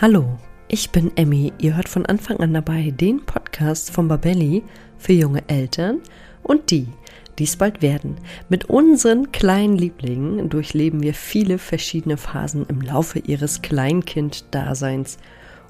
Hallo, ich bin Emmy. Ihr hört von Anfang an dabei den Podcast von Babelli für junge Eltern und die, die es bald werden. Mit unseren kleinen Lieblingen durchleben wir viele verschiedene Phasen im Laufe ihres Kleinkind-Daseins.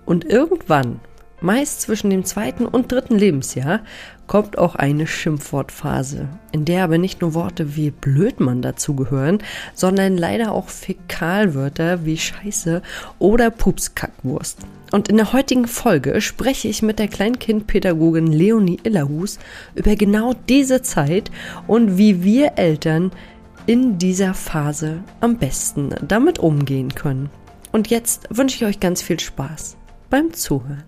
Und irgendwann Meist zwischen dem zweiten und dritten Lebensjahr kommt auch eine Schimpfwortphase, in der aber nicht nur Worte wie Blödmann dazugehören, sondern leider auch Fäkalwörter wie Scheiße oder Pupskackwurst. Und in der heutigen Folge spreche ich mit der Kleinkindpädagogin Leonie Illerhus über genau diese Zeit und wie wir Eltern in dieser Phase am besten damit umgehen können. Und jetzt wünsche ich euch ganz viel Spaß beim Zuhören.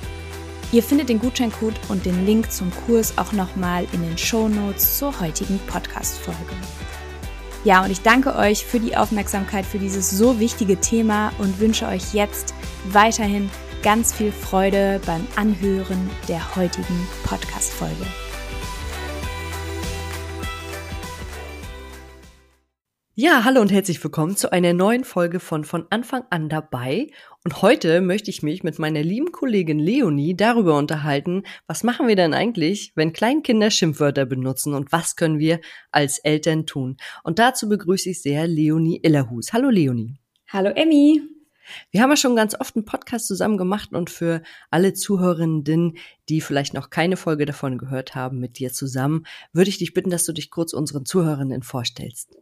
Ihr findet den Gutscheincode und den Link zum Kurs auch nochmal in den Show Notes zur heutigen Podcast-Folge. Ja, und ich danke euch für die Aufmerksamkeit für dieses so wichtige Thema und wünsche euch jetzt weiterhin ganz viel Freude beim Anhören der heutigen Podcast-Folge. Ja, hallo und herzlich willkommen zu einer neuen Folge von Von Anfang an dabei. Und heute möchte ich mich mit meiner lieben Kollegin Leonie darüber unterhalten, was machen wir denn eigentlich, wenn Kleinkinder Schimpfwörter benutzen und was können wir als Eltern tun? Und dazu begrüße ich sehr Leonie Illerhus. Hallo Leonie. Hallo Emmy. Wir haben ja schon ganz oft einen Podcast zusammen gemacht und für alle Zuhörenden, die vielleicht noch keine Folge davon gehört haben, mit dir zusammen, würde ich dich bitten, dass du dich kurz unseren Zuhörenden vorstellst.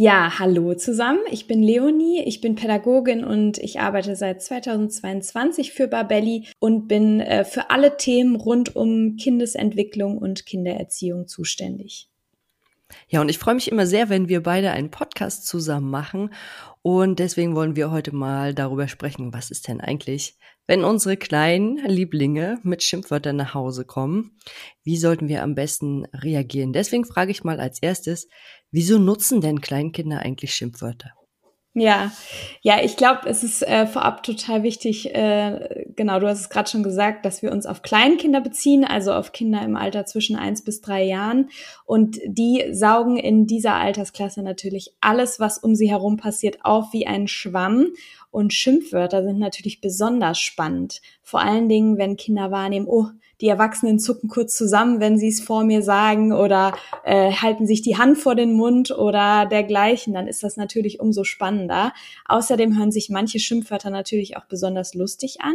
Ja, hallo zusammen. Ich bin Leonie, ich bin Pädagogin und ich arbeite seit 2022 für Barbelli und bin äh, für alle Themen rund um Kindesentwicklung und Kindererziehung zuständig. Ja, und ich freue mich immer sehr, wenn wir beide einen Podcast zusammen machen. Und deswegen wollen wir heute mal darüber sprechen, was ist denn eigentlich, wenn unsere kleinen Lieblinge mit Schimpfwörtern nach Hause kommen? Wie sollten wir am besten reagieren? Deswegen frage ich mal als erstes, Wieso nutzen denn Kleinkinder eigentlich Schimpfwörter? Ja, ja, ich glaube, es ist äh, vorab total wichtig, äh, genau, du hast es gerade schon gesagt, dass wir uns auf Kleinkinder beziehen, also auf Kinder im Alter zwischen eins bis drei Jahren. Und die saugen in dieser Altersklasse natürlich alles, was um sie herum passiert, auf wie ein Schwamm. Und Schimpfwörter sind natürlich besonders spannend. Vor allen Dingen, wenn Kinder wahrnehmen, oh, die Erwachsenen zucken kurz zusammen, wenn sie es vor mir sagen oder äh, halten sich die Hand vor den Mund oder dergleichen, dann ist das natürlich umso spannender. Außerdem hören sich manche Schimpfwörter natürlich auch besonders lustig an,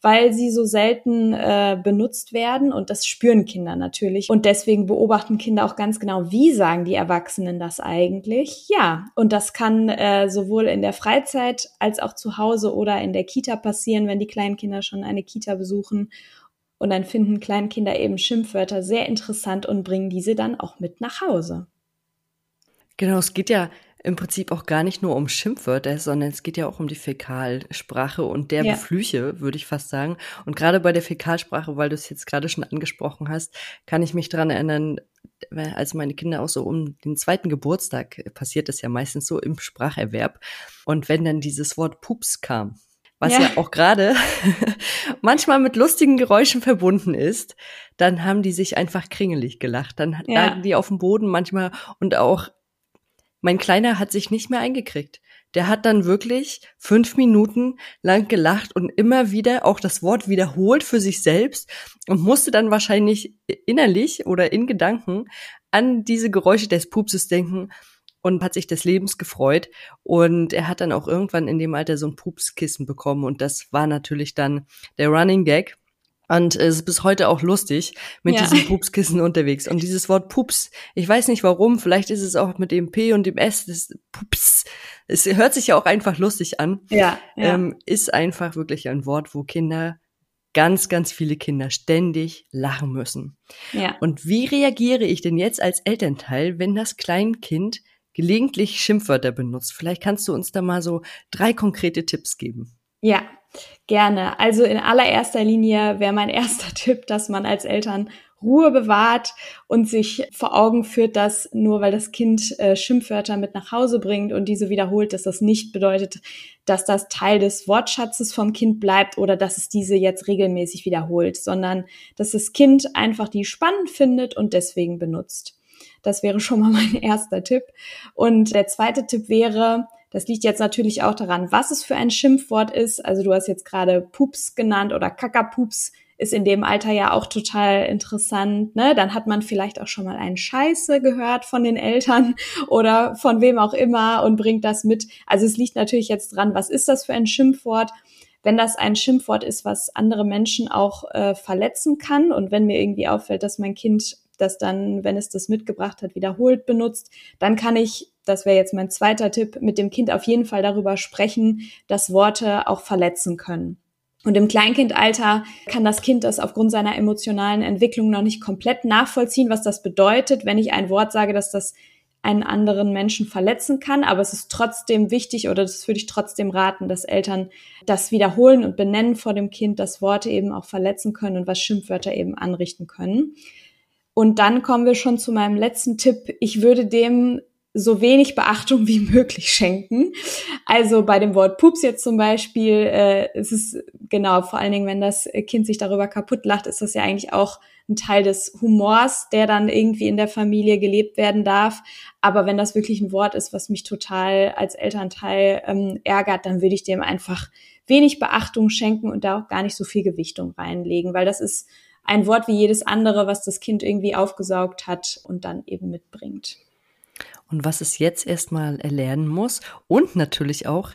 weil sie so selten äh, benutzt werden und das spüren Kinder natürlich. Und deswegen beobachten Kinder auch ganz genau, wie sagen die Erwachsenen das eigentlich. Ja, und das kann äh, sowohl in der Freizeit als auch zu Hause oder in der Kita passieren, wenn die kleinen Kinder schon eine Kita besuchen. Und dann finden Kleinkinder eben Schimpfwörter sehr interessant und bringen diese dann auch mit nach Hause. Genau, es geht ja im Prinzip auch gar nicht nur um Schimpfwörter, sondern es geht ja auch um die Fäkalsprache und derbe ja. Flüche, würde ich fast sagen. Und gerade bei der Fäkalsprache, weil du es jetzt gerade schon angesprochen hast, kann ich mich dran erinnern, als meine Kinder auch so um den zweiten Geburtstag passiert das ja meistens so im Spracherwerb. Und wenn dann dieses Wort Pups kam, was ja, ja auch gerade manchmal mit lustigen Geräuschen verbunden ist, dann haben die sich einfach kringelig gelacht. Dann ja. lagen die auf dem Boden manchmal und auch mein Kleiner hat sich nicht mehr eingekriegt. Der hat dann wirklich fünf Minuten lang gelacht und immer wieder auch das Wort wiederholt für sich selbst und musste dann wahrscheinlich innerlich oder in Gedanken an diese Geräusche des Pupses denken und hat sich des Lebens gefreut. Und er hat dann auch irgendwann in dem Alter so ein Pupskissen bekommen und das war natürlich dann der Running Gag. Und es ist bis heute auch lustig mit ja. diesem Pupskissen unterwegs. Und dieses Wort Pups, ich weiß nicht warum, vielleicht ist es auch mit dem P und dem S, das Pups, es hört sich ja auch einfach lustig an. Ja, ja. Ähm, ist einfach wirklich ein Wort, wo Kinder, ganz, ganz viele Kinder ständig lachen müssen. Ja. Und wie reagiere ich denn jetzt als Elternteil, wenn das Kleinkind gelegentlich Schimpfwörter benutzt? Vielleicht kannst du uns da mal so drei konkrete Tipps geben. Ja, gerne. Also in allererster Linie wäre mein erster Tipp, dass man als Eltern Ruhe bewahrt und sich vor Augen führt, dass nur weil das Kind äh, Schimpfwörter mit nach Hause bringt und diese wiederholt, dass das nicht bedeutet, dass das Teil des Wortschatzes vom Kind bleibt oder dass es diese jetzt regelmäßig wiederholt, sondern dass das Kind einfach die spannend findet und deswegen benutzt. Das wäre schon mal mein erster Tipp. Und der zweite Tipp wäre, das liegt jetzt natürlich auch daran, was es für ein Schimpfwort ist. Also du hast jetzt gerade Pups genannt oder Kackerpups ist in dem Alter ja auch total interessant. Ne? Dann hat man vielleicht auch schon mal einen Scheiße gehört von den Eltern oder von wem auch immer und bringt das mit. Also es liegt natürlich jetzt dran, was ist das für ein Schimpfwort? Wenn das ein Schimpfwort ist, was andere Menschen auch äh, verletzen kann und wenn mir irgendwie auffällt, dass mein Kind das dann, wenn es das mitgebracht hat, wiederholt benutzt, dann kann ich das wäre jetzt mein zweiter Tipp, mit dem Kind auf jeden Fall darüber sprechen, dass Worte auch verletzen können. Und im Kleinkindalter kann das Kind das aufgrund seiner emotionalen Entwicklung noch nicht komplett nachvollziehen, was das bedeutet, wenn ich ein Wort sage, dass das einen anderen Menschen verletzen kann. Aber es ist trotzdem wichtig oder das würde ich trotzdem raten, dass Eltern das wiederholen und benennen vor dem Kind, dass Worte eben auch verletzen können und was Schimpfwörter eben anrichten können. Und dann kommen wir schon zu meinem letzten Tipp. Ich würde dem so wenig Beachtung wie möglich schenken. Also bei dem Wort Pups jetzt zum Beispiel, äh, es ist genau, vor allen Dingen, wenn das Kind sich darüber kaputt lacht, ist das ja eigentlich auch ein Teil des Humors, der dann irgendwie in der Familie gelebt werden darf. Aber wenn das wirklich ein Wort ist, was mich total als Elternteil ähm, ärgert, dann würde ich dem einfach wenig Beachtung schenken und da auch gar nicht so viel Gewichtung reinlegen, weil das ist ein Wort wie jedes andere, was das Kind irgendwie aufgesaugt hat und dann eben mitbringt und was es jetzt erstmal erlernen muss. Und natürlich auch,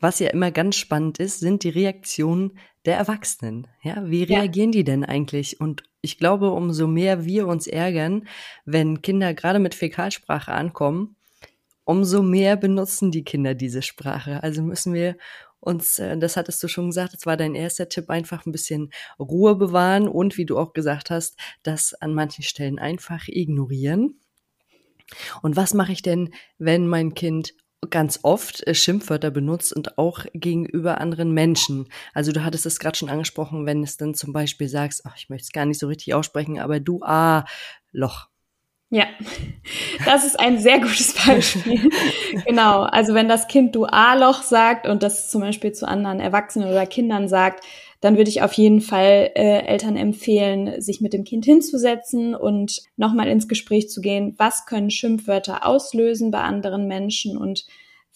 was ja immer ganz spannend ist, sind die Reaktionen der Erwachsenen. Ja, wie reagieren ja. die denn eigentlich? Und ich glaube, umso mehr wir uns ärgern, wenn Kinder gerade mit Fäkalsprache ankommen, umso mehr benutzen die Kinder diese Sprache. Also müssen wir uns, äh, das hattest du schon gesagt, das war dein erster Tipp, einfach ein bisschen Ruhe bewahren und wie du auch gesagt hast, das an manchen Stellen einfach ignorieren. Und was mache ich denn, wenn mein Kind ganz oft äh, Schimpfwörter benutzt und auch gegenüber anderen Menschen. Also du hattest es gerade schon angesprochen, wenn es dann zum Beispiel sagst, ach, ich möchte es gar nicht so richtig aussprechen, aber du, ah, Loch. Ja, das ist ein sehr gutes Beispiel. genau, also wenn das Kind du A-Loch sagt und das zum Beispiel zu anderen Erwachsenen oder Kindern sagt, dann würde ich auf jeden Fall äh, Eltern empfehlen, sich mit dem Kind hinzusetzen und nochmal ins Gespräch zu gehen, was können Schimpfwörter auslösen bei anderen Menschen und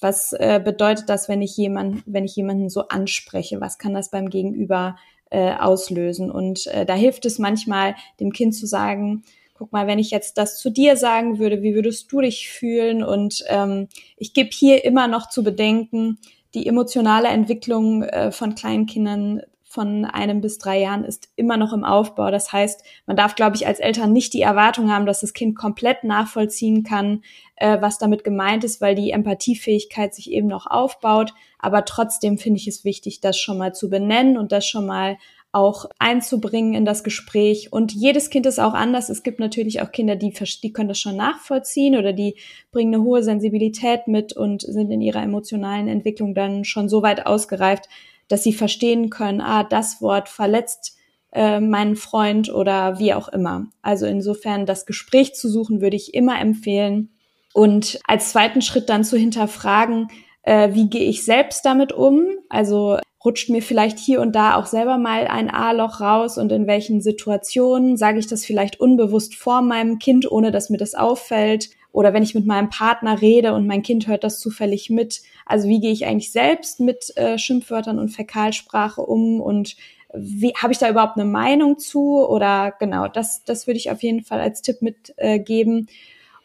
was äh, bedeutet das, wenn ich jemanden, wenn ich jemanden so anspreche? Was kann das beim Gegenüber äh, auslösen? Und äh, da hilft es manchmal, dem Kind zu sagen, guck mal, wenn ich jetzt das zu dir sagen würde, wie würdest du dich fühlen? Und ähm, ich gebe hier immer noch zu bedenken, die emotionale Entwicklung äh, von Kleinkindern von einem bis drei Jahren ist immer noch im Aufbau. Das heißt, man darf, glaube ich, als Eltern nicht die Erwartung haben, dass das Kind komplett nachvollziehen kann, äh, was damit gemeint ist, weil die Empathiefähigkeit sich eben noch aufbaut. Aber trotzdem finde ich es wichtig, das schon mal zu benennen und das schon mal auch einzubringen in das Gespräch. Und jedes Kind ist auch anders. Es gibt natürlich auch Kinder, die, die können das schon nachvollziehen oder die bringen eine hohe Sensibilität mit und sind in ihrer emotionalen Entwicklung dann schon so weit ausgereift, dass sie verstehen können, ah, das Wort verletzt äh, meinen Freund oder wie auch immer. Also insofern das Gespräch zu suchen, würde ich immer empfehlen. Und als zweiten Schritt dann zu hinterfragen, äh, wie gehe ich selbst damit um? Also rutscht mir vielleicht hier und da auch selber mal ein A-Loch raus und in welchen Situationen sage ich das vielleicht unbewusst vor meinem Kind, ohne dass mir das auffällt? Oder wenn ich mit meinem Partner rede und mein Kind hört das zufällig mit. Also wie gehe ich eigentlich selbst mit äh, Schimpfwörtern und Fäkalsprache um und wie habe ich da überhaupt eine Meinung zu? Oder genau, das, das würde ich auf jeden Fall als Tipp mitgeben. Äh,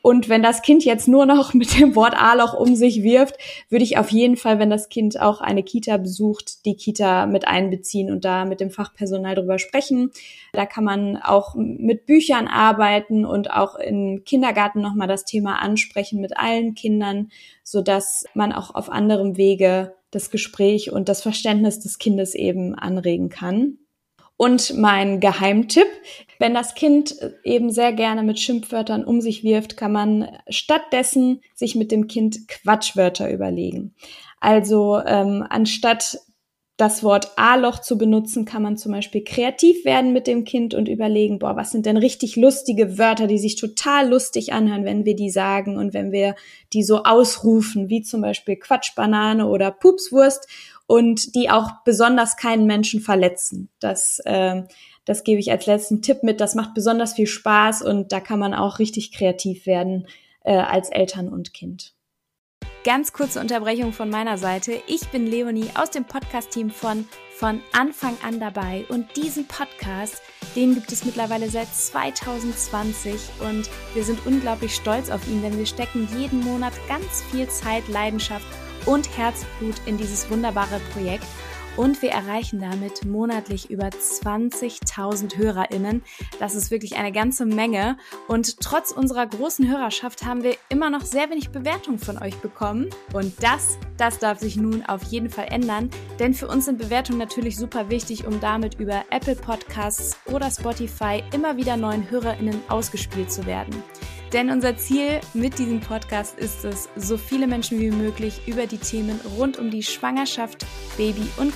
und wenn das Kind jetzt nur noch mit dem Wort A-Loch um sich wirft, würde ich auf jeden Fall, wenn das Kind auch eine Kita besucht, die Kita mit einbeziehen und da mit dem Fachpersonal drüber sprechen. Da kann man auch mit Büchern arbeiten und auch im Kindergarten nochmal das Thema ansprechen mit allen Kindern, so dass man auch auf anderem Wege das Gespräch und das Verständnis des Kindes eben anregen kann. Und mein Geheimtipp, wenn das Kind eben sehr gerne mit Schimpfwörtern um sich wirft, kann man stattdessen sich mit dem Kind Quatschwörter überlegen. Also ähm, anstatt das Wort A-Loch zu benutzen, kann man zum Beispiel kreativ werden mit dem Kind und überlegen, boah, was sind denn richtig lustige Wörter, die sich total lustig anhören, wenn wir die sagen und wenn wir die so ausrufen, wie zum Beispiel Quatschbanane oder Pupswurst und die auch besonders keinen Menschen verletzen. Das, äh, das gebe ich als letzten Tipp mit. Das macht besonders viel Spaß und da kann man auch richtig kreativ werden äh, als Eltern und Kind. Ganz kurze Unterbrechung von meiner Seite. Ich bin Leonie aus dem Podcast-Team von von Anfang an dabei und diesen Podcast, den gibt es mittlerweile seit 2020 und wir sind unglaublich stolz auf ihn, denn wir stecken jeden Monat ganz viel Zeit, Leidenschaft und Herzblut in dieses wunderbare Projekt und wir erreichen damit monatlich über 20.000 HörerInnen. Das ist wirklich eine ganze Menge. Und trotz unserer großen Hörerschaft haben wir immer noch sehr wenig Bewertung von euch bekommen. Und das, das darf sich nun auf jeden Fall ändern. Denn für uns sind Bewertungen natürlich super wichtig, um damit über Apple Podcasts oder Spotify immer wieder neuen HörerInnen ausgespielt zu werden. Denn unser Ziel mit diesem Podcast ist es, so viele Menschen wie möglich über die Themen rund um die Schwangerschaft, Baby- und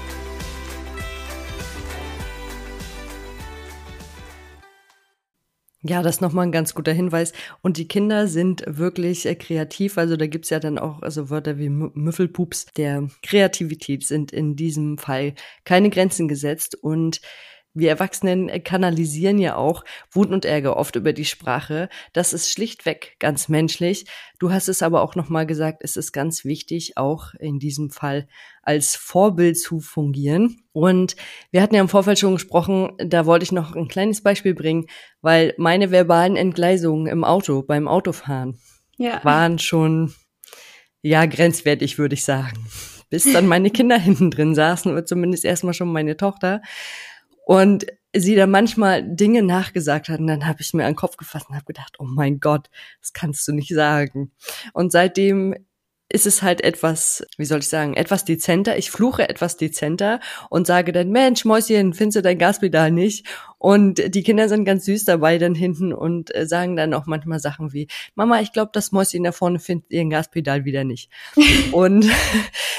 Ja, das ist nochmal ein ganz guter Hinweis. Und die Kinder sind wirklich äh, kreativ. Also da gibt's ja dann auch also Wörter wie Müffelpups. Der Kreativität sind in diesem Fall keine Grenzen gesetzt. Und wir Erwachsenen kanalisieren ja auch Wut und Ärger oft über die Sprache. Das ist schlichtweg ganz menschlich. Du hast es aber auch nochmal gesagt, es ist ganz wichtig, auch in diesem Fall als Vorbild zu fungieren. Und wir hatten ja im Vorfeld schon gesprochen, da wollte ich noch ein kleines Beispiel bringen, weil meine verbalen Entgleisungen im Auto, beim Autofahren, ja. waren schon, ja, grenzwertig, würde ich sagen. Bis dann meine Kinder hinten drin saßen, oder zumindest erstmal schon meine Tochter und sie da manchmal Dinge nachgesagt hat und dann habe ich mir an den Kopf gefasst und habe gedacht, oh mein Gott, das kannst du nicht sagen. Und seitdem ist es halt etwas, wie soll ich sagen, etwas dezenter. Ich fluche etwas dezenter und sage dann, Mensch, Mäuschen, findest du dein Gaspedal nicht? Und die Kinder sind ganz süß dabei dann hinten und äh, sagen dann auch manchmal Sachen wie, Mama, ich glaube, das Mäuschen da vorne findet ihr Gaspedal wieder nicht. und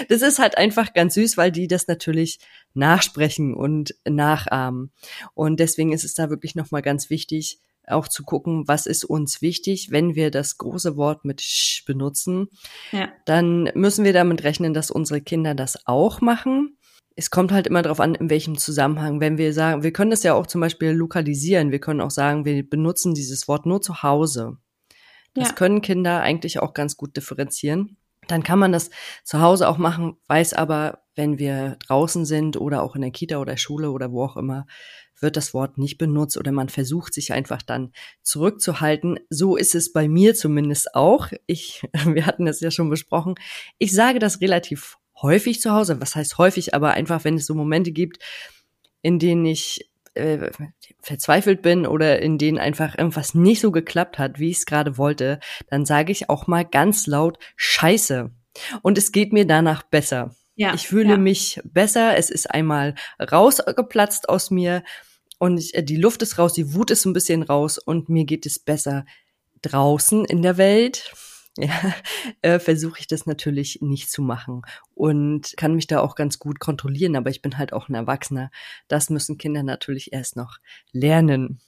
das ist halt einfach ganz süß, weil die das natürlich nachsprechen und nachahmen. Und deswegen ist es da wirklich nochmal ganz wichtig, auch zu gucken, was ist uns wichtig, wenn wir das große Wort mit sch benutzen, ja. dann müssen wir damit rechnen, dass unsere Kinder das auch machen. Es kommt halt immer darauf an, in welchem Zusammenhang. Wenn wir sagen, wir können das ja auch zum Beispiel lokalisieren. Wir können auch sagen, wir benutzen dieses Wort nur zu Hause. Das ja. können Kinder eigentlich auch ganz gut differenzieren. Dann kann man das zu Hause auch machen, weiß aber, wenn wir draußen sind oder auch in der Kita oder Schule oder wo auch immer, wird das Wort nicht benutzt oder man versucht sich einfach dann zurückzuhalten. So ist es bei mir zumindest auch. Ich, wir hatten das ja schon besprochen. Ich sage das relativ häufig zu Hause. Was heißt häufig? Aber einfach, wenn es so Momente gibt, in denen ich äh, verzweifelt bin oder in denen einfach irgendwas nicht so geklappt hat, wie ich es gerade wollte, dann sage ich auch mal ganz laut Scheiße. Und es geht mir danach besser. Ja, ich fühle ja. mich besser. Es ist einmal rausgeplatzt aus mir und ich, äh, die Luft ist raus, die Wut ist ein bisschen raus und mir geht es besser draußen in der Welt. Ja, äh, versuche ich das natürlich nicht zu machen und kann mich da auch ganz gut kontrollieren, aber ich bin halt auch ein Erwachsener. Das müssen Kinder natürlich erst noch lernen.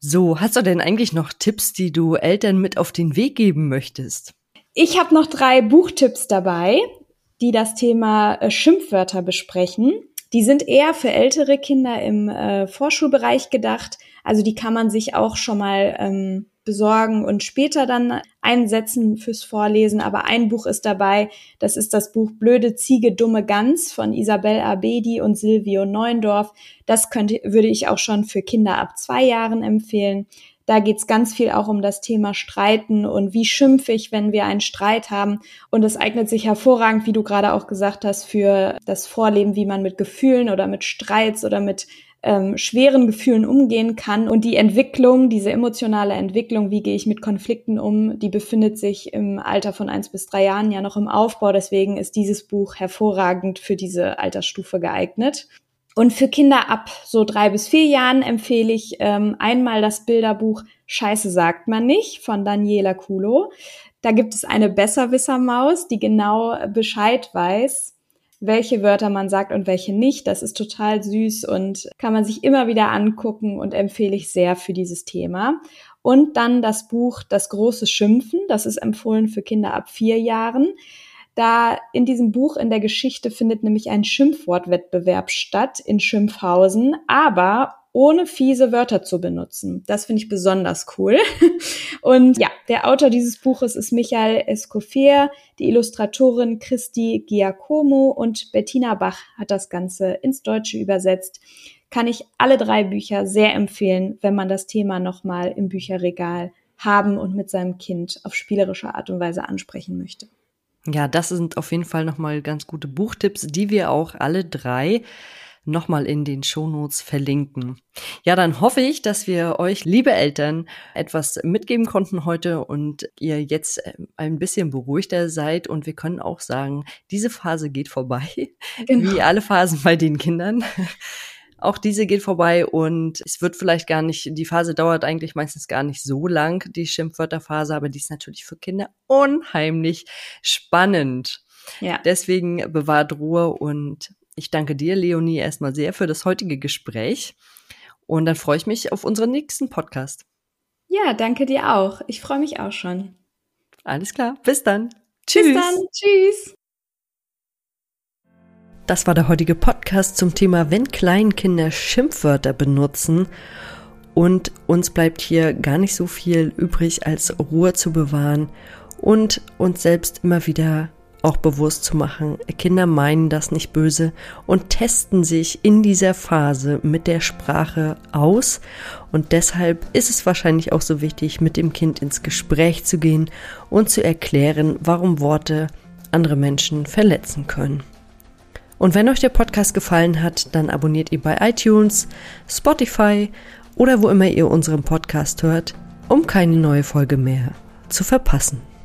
So, hast du denn eigentlich noch Tipps, die du Eltern mit auf den Weg geben möchtest? Ich habe noch drei Buchtipps dabei, die das Thema äh, Schimpfwörter besprechen. Die sind eher für ältere Kinder im äh, Vorschulbereich gedacht. Also die kann man sich auch schon mal ähm, besorgen und später dann einsetzen fürs Vorlesen. Aber ein Buch ist dabei, das ist das Buch Blöde Ziege, dumme Gans von Isabel Abedi und Silvio Neuendorf. Das könnte, würde ich auch schon für Kinder ab zwei Jahren empfehlen. Da geht's ganz viel auch um das Thema Streiten und wie schimpfe ich, wenn wir einen Streit haben. Und es eignet sich hervorragend, wie du gerade auch gesagt hast, für das Vorleben, wie man mit Gefühlen oder mit Streits oder mit ähm, schweren Gefühlen umgehen kann. Und die Entwicklung, diese emotionale Entwicklung, wie gehe ich mit Konflikten um, die befindet sich im Alter von eins bis drei Jahren ja noch im Aufbau. Deswegen ist dieses Buch hervorragend für diese Altersstufe geeignet. Und für Kinder ab so drei bis vier Jahren empfehle ich ähm, einmal das Bilderbuch Scheiße sagt man nicht von Daniela Kulo. Da gibt es eine Besserwisser-Maus, die genau Bescheid weiß, welche Wörter man sagt und welche nicht. Das ist total süß und kann man sich immer wieder angucken und empfehle ich sehr für dieses Thema. Und dann das Buch Das große Schimpfen. Das ist empfohlen für Kinder ab vier Jahren. Da in diesem Buch in der Geschichte findet nämlich ein Schimpfwortwettbewerb statt in Schimpfhausen, aber ohne fiese Wörter zu benutzen. Das finde ich besonders cool. Und ja, der Autor dieses Buches ist Michael Escoffier, die Illustratorin Christi Giacomo und Bettina Bach hat das Ganze ins Deutsche übersetzt. Kann ich alle drei Bücher sehr empfehlen, wenn man das Thema nochmal im Bücherregal haben und mit seinem Kind auf spielerische Art und Weise ansprechen möchte. Ja, das sind auf jeden Fall nochmal ganz gute Buchtipps, die wir auch alle drei nochmal in den Shownotes verlinken. Ja, dann hoffe ich, dass wir euch, liebe Eltern, etwas mitgeben konnten heute und ihr jetzt äh, ein bisschen beruhigter seid und wir können auch sagen, diese Phase geht vorbei, genau. wie alle Phasen bei den Kindern. Auch diese geht vorbei und es wird vielleicht gar nicht, die Phase dauert eigentlich meistens gar nicht so lang, die Schimpfwörterphase, aber die ist natürlich für Kinder unheimlich spannend. Ja. Deswegen bewahrt Ruhe und ich danke dir, Leonie, erstmal sehr für das heutige Gespräch. Und dann freue ich mich auf unseren nächsten Podcast. Ja, danke dir auch. Ich freue mich auch schon. Alles klar. Bis dann. Tschüss. Bis dann. Tschüss. Das war der heutige Podcast zum Thema, wenn Kleinkinder Schimpfwörter benutzen. Und uns bleibt hier gar nicht so viel übrig, als Ruhe zu bewahren und uns selbst immer wieder auch bewusst zu machen, Kinder meinen das nicht böse und testen sich in dieser Phase mit der Sprache aus. Und deshalb ist es wahrscheinlich auch so wichtig, mit dem Kind ins Gespräch zu gehen und zu erklären, warum Worte andere Menschen verletzen können. Und wenn euch der Podcast gefallen hat, dann abonniert ihr bei iTunes, Spotify oder wo immer ihr unseren Podcast hört, um keine neue Folge mehr zu verpassen.